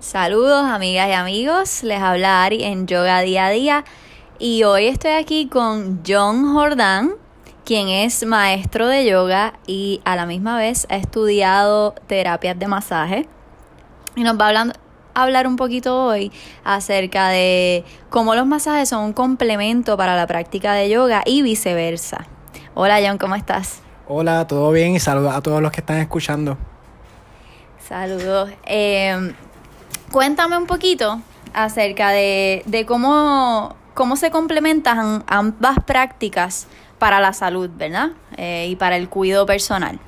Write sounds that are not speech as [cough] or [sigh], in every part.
Saludos amigas y amigos, les habla Ari en Yoga Día a Día y hoy estoy aquí con John Jordán, quien es maestro de yoga y a la misma vez ha estudiado terapias de masaje y nos va a hablar un poquito hoy acerca de cómo los masajes son un complemento para la práctica de yoga y viceversa. Hola John, ¿cómo estás? Hola, todo bien y saludos a todos los que están escuchando. Saludos. Eh, cuéntame un poquito acerca de, cómo, cómo se complementan ambas prácticas para la salud, ¿verdad? Eh, y para el cuidado personal.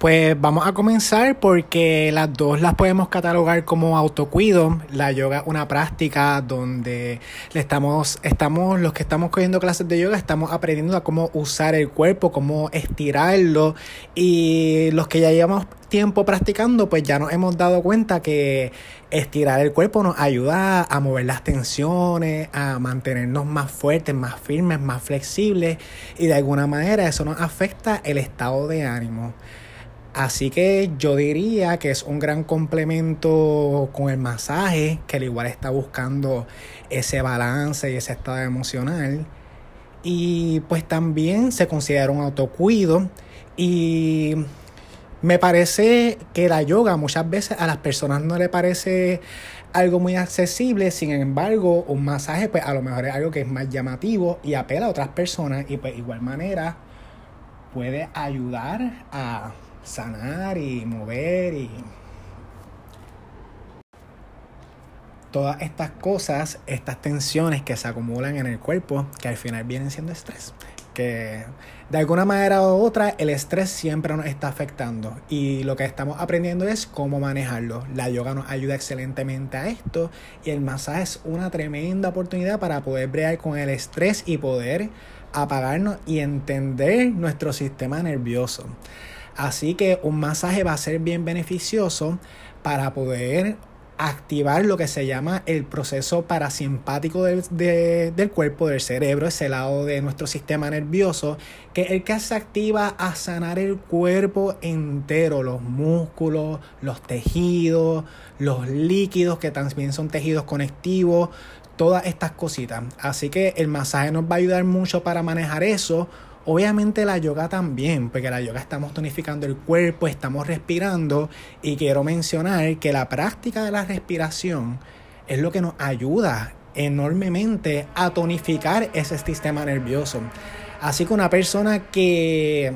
Pues vamos a comenzar porque las dos las podemos catalogar como autocuido. La yoga es una práctica donde le estamos, estamos, los que estamos cogiendo clases de yoga, estamos aprendiendo a cómo usar el cuerpo, cómo estirarlo. Y los que ya llevamos tiempo practicando, pues ya nos hemos dado cuenta que estirar el cuerpo nos ayuda a mover las tensiones, a mantenernos más fuertes, más firmes, más flexibles. Y de alguna manera eso nos afecta el estado de ánimo. Así que yo diría que es un gran complemento con el masaje, que al igual está buscando ese balance y ese estado emocional. Y pues también se considera un autocuido. Y me parece que la yoga muchas veces a las personas no le parece algo muy accesible, sin embargo, un masaje pues a lo mejor es algo que es más llamativo y apela a otras personas y pues igual manera puede ayudar a sanar y mover y todas estas cosas, estas tensiones que se acumulan en el cuerpo, que al final vienen siendo estrés. De alguna manera u otra el estrés siempre nos está afectando y lo que estamos aprendiendo es cómo manejarlo. La yoga nos ayuda excelentemente a esto y el masaje es una tremenda oportunidad para poder bregar con el estrés y poder apagarnos y entender nuestro sistema nervioso. Así que un masaje va a ser bien beneficioso para poder activar lo que se llama el proceso parasimpático del, cuerpo, del cerebro, ese lado de nuestro sistema nervioso, que es el que se activa a sanar el cuerpo entero, los músculos, los tejidos, los líquidos que también son tejidos conectivos, todas estas cositas. Así que el masaje nos va a ayudar mucho para manejar eso Obviamente la yoga también, porque la yoga estamos tonificando el cuerpo, estamos respirando y quiero mencionar que la práctica de la respiración es lo que nos ayuda enormemente a tonificar ese sistema nervioso. Así que una persona que,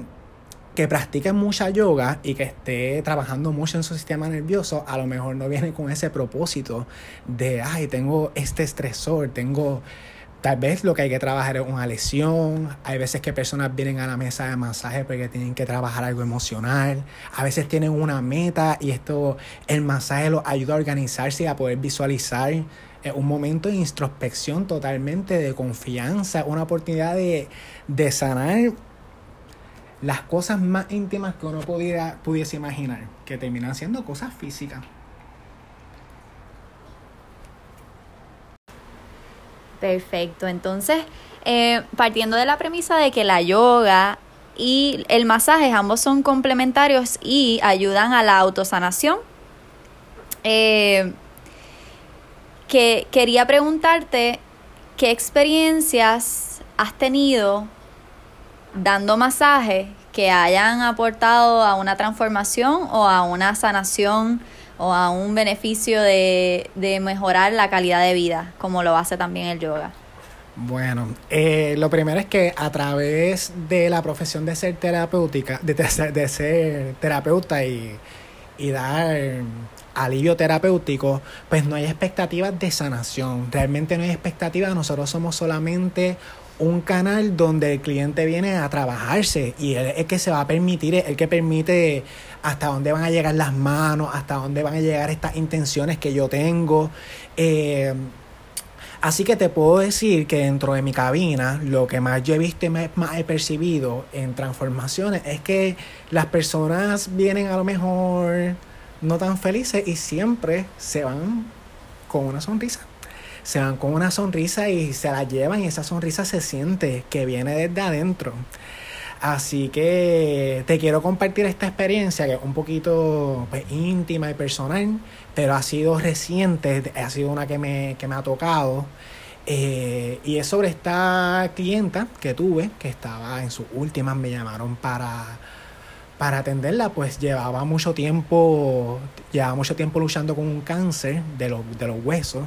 que practique mucha yoga y que esté trabajando mucho en su sistema nervioso, a lo mejor no viene con ese propósito de, ay, tengo este estresor, tengo Tal vez lo que hay que trabajar es una lesión. Hay veces que personas vienen a la mesa de masaje porque tienen que trabajar algo emocional. A veces tienen una meta y esto, el masaje los ayuda a organizarse y a poder visualizar un momento de introspección totalmente, de confianza, una oportunidad de, de sanar las cosas más íntimas que uno pudiera, pudiese imaginar, que terminan siendo cosas físicas. Perfecto. Entonces, eh, partiendo de la premisa de que la yoga y el masaje ambos son complementarios y ayudan a la autosanación, eh, que quería preguntarte qué experiencias has tenido dando masaje que hayan aportado a una transformación o a una sanación o a un beneficio de, mejorar la calidad de vida, como lo hace también el yoga? Bueno, eh, lo primero es que a través de la profesión de ser terapéutica, de, de ser terapeuta y, y dar alivio terapéutico, pues no hay expectativas de sanación. Realmente no hay expectativas. Nosotros somos solamente un canal donde el cliente viene a trabajarse y él es el que se va a permitir, el que permite hasta dónde van a llegar las manos, hasta dónde van a llegar estas intenciones que yo tengo. Eh, así que te puedo decir que dentro de mi cabina lo que más yo he visto y más he percibido en transformaciones es que las personas vienen a lo mejor no tan felices y siempre se van con una sonrisa se van con una sonrisa y se la llevan y esa sonrisa se siente que viene desde adentro. Así que te quiero compartir esta experiencia que es un poquito pues, íntima y personal, pero ha sido reciente, ha sido una que me, que me ha tocado. Eh, y es sobre esta clienta que tuve, que estaba en sus últimas, me llamaron para, para atenderla, pues llevaba mucho tiempo, llevaba mucho tiempo luchando con un cáncer de los, de los huesos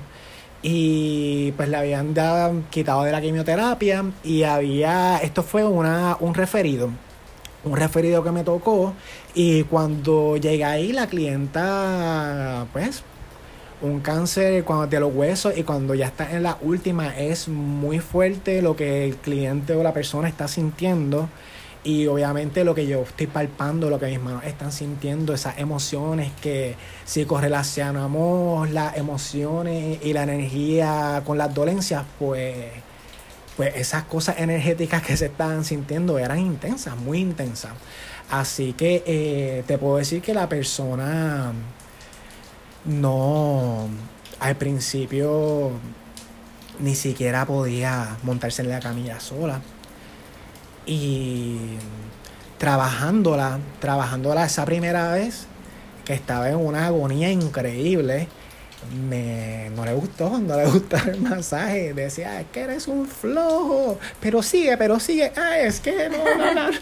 y pues le habían dado, quitado de la quimioterapia y había, esto fue una, un referido, un referido que me tocó y cuando llegué ahí la clienta pues un cáncer cuando de los huesos y cuando ya está en la última es muy fuerte lo que el cliente o la persona está sintiendo y obviamente lo que yo estoy palpando, lo que mis manos están sintiendo, esas emociones que si correlacionamos las emociones y la energía con las dolencias, pues, pues esas cosas energéticas que se estaban sintiendo eran intensas, muy intensas. Así que eh, te puedo decir que la persona no, al principio ni siquiera podía montarse en la camilla sola y trabajándola, trabajándola esa primera vez, que estaba en una agonía increíble, me, no le gustó, no le [laughs] gustó el masaje. Decía, es que eres un flojo, pero sigue, pero sigue, ah, es que no, no, no.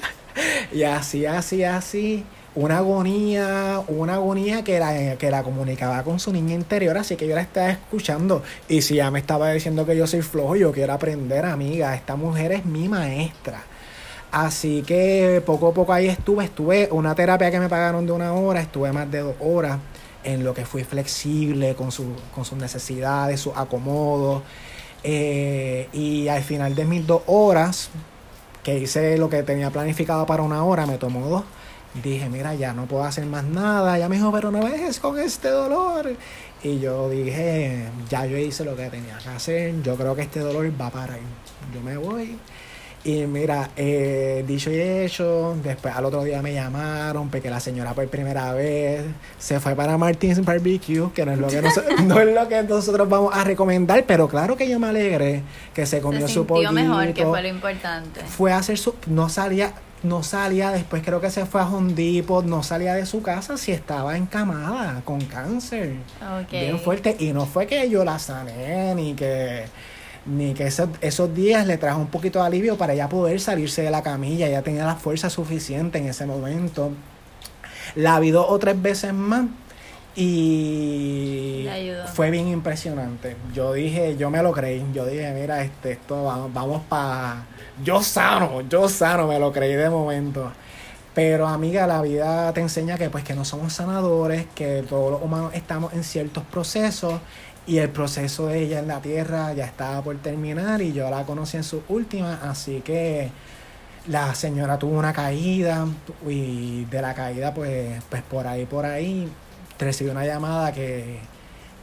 [laughs] y así, así, así. Una agonía, una agonía que la, que la comunicaba con su niña interior, así que yo la estaba escuchando. Y si ya me estaba diciendo que yo soy flojo, yo quiero aprender, amiga. Esta mujer es mi maestra Así que poco a poco ahí estuve, estuve una terapia que me pagaron de una hora, estuve más de dos horas en lo que fui flexible con, su, con sus necesidades, sus acomodos. Eh, y al final de mis dos horas, que hice lo que tenía planificado para una hora, me tomó dos. Dije, mira, ya no puedo hacer más nada. Ya me dijo, pero no ves con este dolor. Y yo dije, ya yo hice lo que tenía que hacer. Yo creo que este dolor va para ahí. Yo me voy y mira, eh, dicho y hecho, después al otro día me llamaron porque la señora por primera vez se fue para Martín's Barbecue, que no es lo que, [laughs] no es lo que nosotros vamos a recomendar, pero claro que yo me alegré que se comió su pollito. mejor, que fue lo importante. Fue a hacer su... No salía, no salía, después creo que se fue a Hondipo, no salía de su casa si estaba encamada con cáncer. Bien fuerte. Y no fue que yo la sané ni que ni que esos, esos días le trajo un poquito de alivio para ella poder salirse de la camilla, ya tenía la fuerza suficiente en ese momento. La vi dos o tres veces más y fue bien impresionante. Yo dije, yo me lo creí, yo dije, mira, este, esto vamos, vamos para... Yo sano, yo sano, me lo creí de momento. Pero amiga, la vida te enseña que pues que no somos sanadores, que todos los humanos estamos en ciertos procesos y el proceso de ella en la tierra ya estaba por terminar y yo la conocí en su última, así que la señora tuvo una caída y de la caída pues, pues por ahí, por ahí, recibió una llamada que,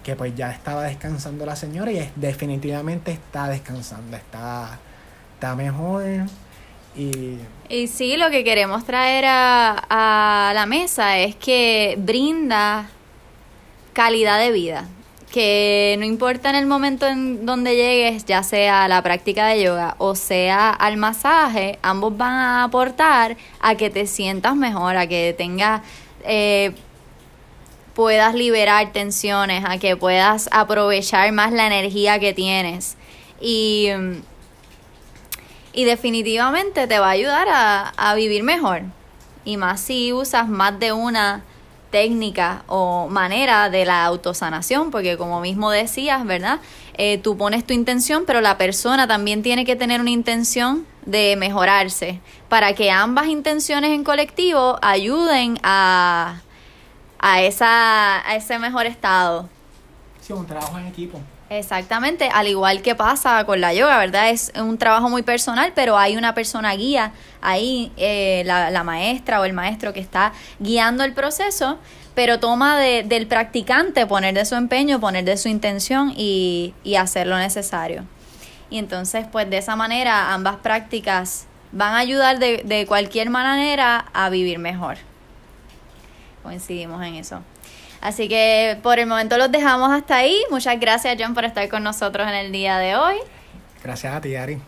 que pues ya estaba descansando la señora y definitivamente está descansando, está, está mejor. Y, y sí, lo que queremos traer a, a la mesa es que brinda calidad de vida que no importa en el momento en donde llegues, ya sea la práctica de yoga o sea al masaje, ambos van a aportar a que te sientas mejor, a que tengas, eh, puedas liberar tensiones, a que puedas aprovechar más la energía que tienes. Y, y definitivamente te va a ayudar a, a vivir mejor. Y más si usas más de una técnica o manera de la autosanación, porque como mismo decías, ¿verdad? Eh, tú pones tu intención, pero la persona también tiene que tener una intención de mejorarse, para que ambas intenciones en colectivo ayuden a, a, esa, a ese mejor estado. Sí, un trabajo en equipo. Exactamente, al igual que pasa con la yoga, ¿verdad? Es un trabajo muy personal, pero hay una persona guía ahí, eh, la, maestra o el maestro que está guiando el proceso, pero toma de, del practicante poner de su empeño, poner de su intención y, y hacer lo necesario. Y entonces, pues de esa manera, ambas prácticas van a ayudar de, de cualquier manera a vivir mejor. Coincidimos en eso. Así que por el momento los dejamos hasta ahí. Muchas gracias, John, por estar con nosotros en el día de hoy. Gracias a ti, Ari.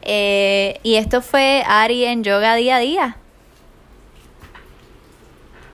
Eh, y esto fue Ari en Yoga Día a Día.